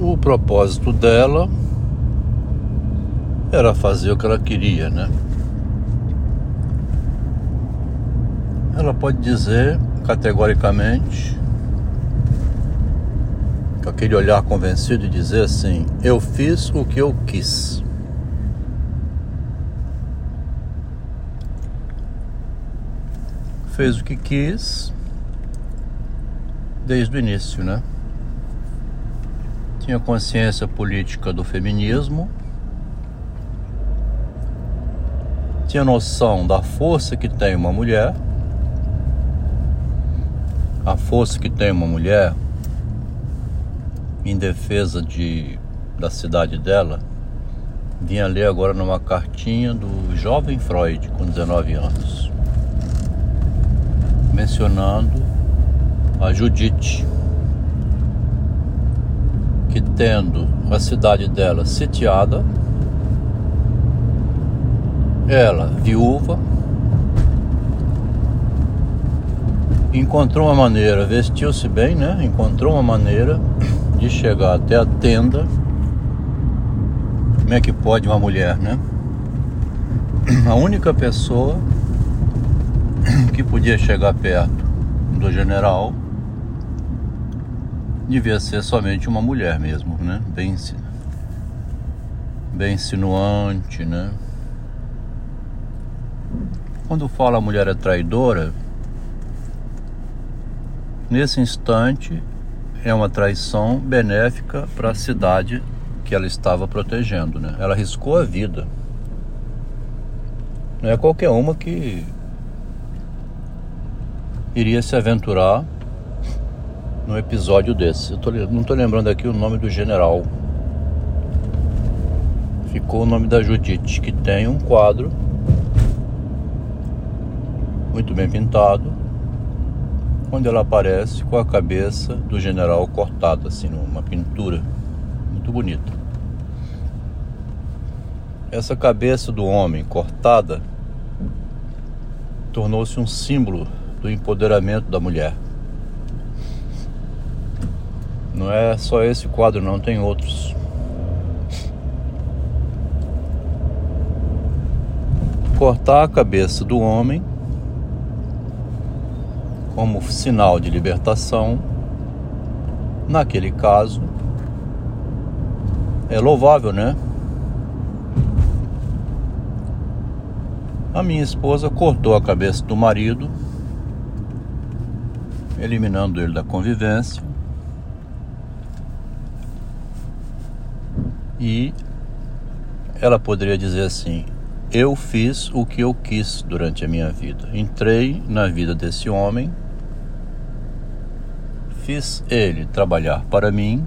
o propósito dela era fazer o que ela queria, né? Ela pode dizer categoricamente, com aquele olhar convencido, e dizer assim: Eu fiz o que eu quis. Fez o que quis desde o início, né? Tinha consciência política do feminismo, tinha noção da força que tem uma mulher a força que tem uma mulher em defesa de, da cidade dela, vinha ler agora numa cartinha do jovem Freud, com 19 anos, mencionando a Judite, que tendo a cidade dela sitiada, ela, viúva, encontrou uma maneira, vestiu-se bem, né? Encontrou uma maneira de chegar até a tenda. Como é que pode uma mulher, né? A única pessoa que podia chegar perto do general devia ser somente uma mulher mesmo, né? Bem, bem insinuante, né? Quando fala a mulher é traidora, Nesse instante, é uma traição benéfica para a cidade que ela estava protegendo. Né? Ela arriscou a vida. Não é qualquer uma que iria se aventurar num episódio desse. Eu tô, não estou lembrando aqui o nome do general. Ficou o nome da Judite, que tem um quadro muito bem pintado quando ela aparece com a cabeça do general cortada, assim, numa pintura muito bonita. Essa cabeça do homem cortada tornou-se um símbolo do empoderamento da mulher. Não é só esse quadro, não, tem outros. Cortar a cabeça do homem como sinal de libertação, naquele caso, é louvável, né? A minha esposa cortou a cabeça do marido, eliminando ele da convivência. E ela poderia dizer assim: Eu fiz o que eu quis durante a minha vida. Entrei na vida desse homem fiz ele trabalhar para mim,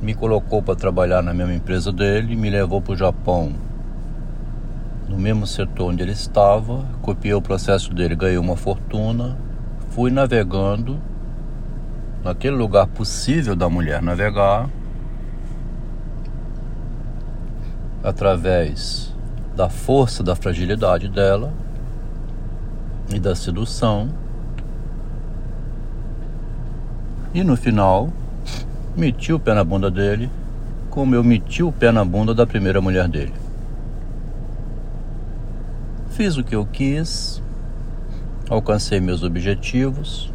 me colocou para trabalhar na mesma empresa dele, me levou para o Japão no mesmo setor onde ele estava, copiei o processo dele, ganhei uma fortuna, fui navegando naquele lugar possível da mulher navegar através da força da fragilidade dela e da sedução E no final, meti o pé na bunda dele, como eu meti o pé na bunda da primeira mulher dele. Fiz o que eu quis, alcancei meus objetivos.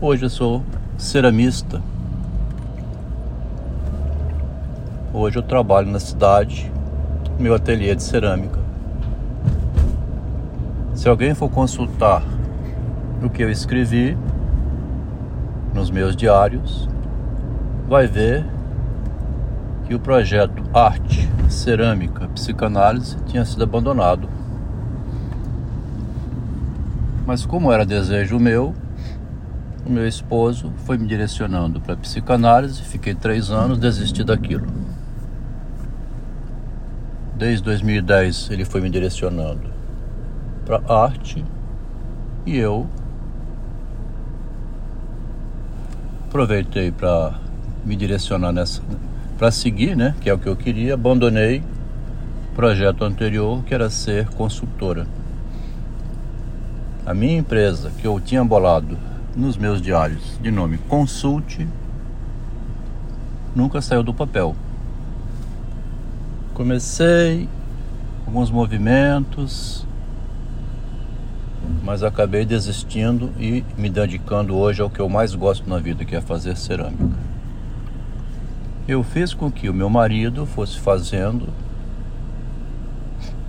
Hoje eu sou ceramista. Hoje eu trabalho na cidade, meu ateliê de cerâmica. Se alguém for consultar o que eu escrevi, nos meus diários, vai ver que o projeto Arte, Cerâmica, Psicanálise tinha sido abandonado. Mas como era desejo meu, o meu esposo foi me direcionando para psicanálise, fiquei três anos, desisti daquilo. Desde 2010 ele foi me direcionando para arte e eu aproveitei para me direcionar nessa, para seguir, né, que é o que eu queria, abandonei o projeto anterior, que era ser consultora. A minha empresa, que eu tinha bolado nos meus diários de nome Consulte, nunca saiu do papel. Comecei alguns movimentos, mas acabei desistindo e me dedicando hoje ao que eu mais gosto na vida, que é fazer cerâmica. Eu fiz com que o meu marido fosse fazendo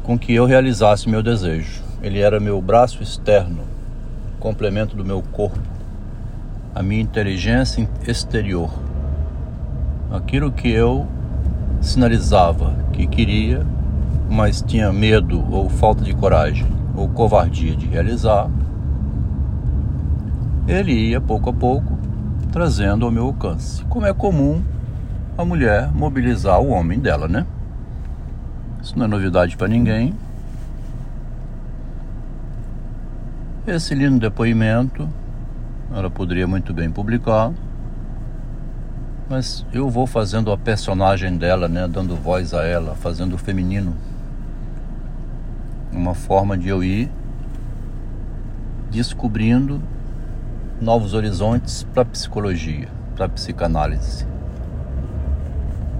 com que eu realizasse meu desejo. Ele era meu braço externo, complemento do meu corpo, a minha inteligência exterior. Aquilo que eu sinalizava que queria, mas tinha medo ou falta de coragem ou covardia de realizar, ele ia pouco a pouco trazendo ao meu alcance. Como é comum a mulher mobilizar o homem dela, né? Isso não é novidade para ninguém. Esse lindo depoimento ela poderia muito bem publicar, mas eu vou fazendo a personagem dela, né, dando voz a ela, fazendo o feminino. Uma forma de eu ir descobrindo novos horizontes para a psicologia, para a psicanálise.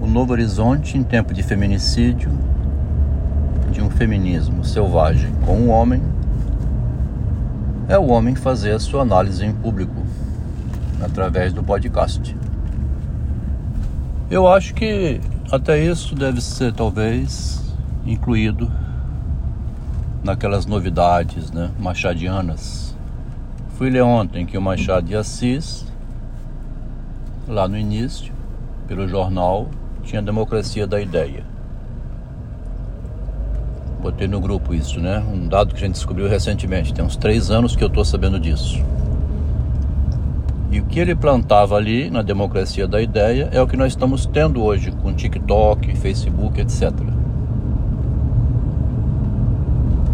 O novo horizonte em tempo de feminicídio, de um feminismo selvagem com o um homem, é o homem fazer a sua análise em público através do podcast. Eu acho que até isso deve ser talvez incluído naquelas novidades, né, machadianas. Fui ler ontem que o Machado de Assis, lá no início, pelo jornal, tinha democracia da ideia. Botei no grupo isso, né? Um dado que a gente descobriu recentemente. Tem uns três anos que eu estou sabendo disso. E o que ele plantava ali na democracia da ideia é o que nós estamos tendo hoje com TikTok, Facebook, etc.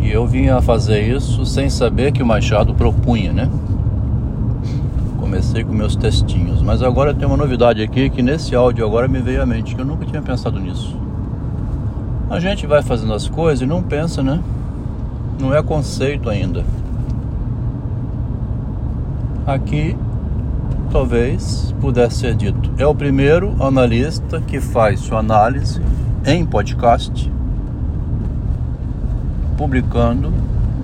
E eu vinha fazer isso sem saber que o Machado propunha, né? comecei com meus textinhos. Mas agora tem uma novidade aqui que nesse áudio agora me veio à mente, que eu nunca tinha pensado nisso. A gente vai fazendo as coisas e não pensa, né? Não é conceito ainda. Aqui talvez pudesse ser dito. É o primeiro analista que faz sua análise em podcast, publicando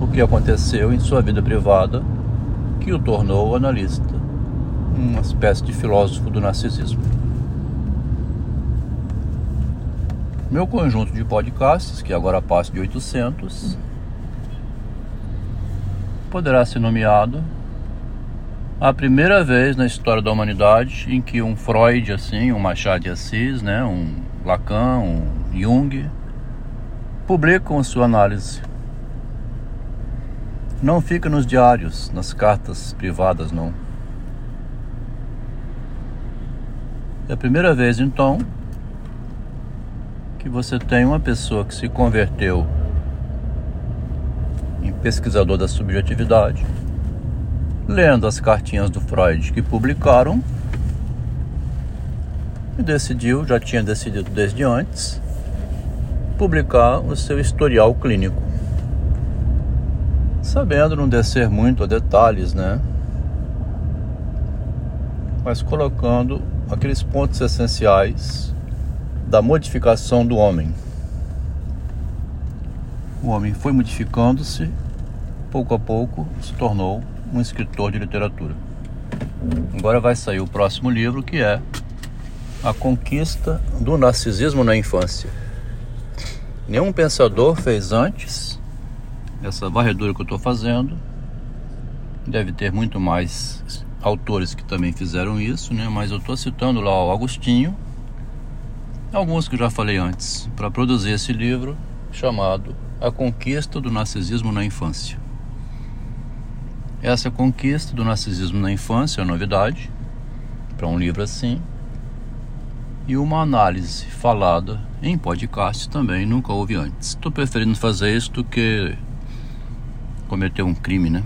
o que aconteceu em sua vida privada que o tornou analista uma espécie de filósofo do narcisismo. Meu conjunto de podcasts, que agora passa de 800, poderá ser nomeado a primeira vez na história da humanidade em que um Freud, assim, um Machado de Assis, né, um Lacan, um Jung, publicam sua análise. Não fica nos diários, nas cartas privadas, não. É a primeira vez, então, que você tem uma pessoa que se converteu em pesquisador da subjetividade, lendo as cartinhas do Freud que publicaram e decidiu, já tinha decidido desde antes, publicar o seu historial clínico. Sabendo não descer muito a detalhes, né? Mas colocando aqueles pontos essenciais da modificação do homem. O homem foi modificando-se, pouco a pouco se tornou um escritor de literatura. Agora vai sair o próximo livro que é A Conquista do Narcisismo na Infância. Nenhum pensador fez antes essa varredura que eu estou fazendo. Deve ter muito mais autores que também fizeram isso, né? Mas eu estou citando lá o Agostinho, alguns que já falei antes, para produzir esse livro chamado A Conquista do Narcisismo na Infância. Essa conquista do narcisismo na infância é novidade para um livro assim. E uma análise falada em podcast também nunca houve antes. Estou preferindo fazer isso do que cometer um crime, né?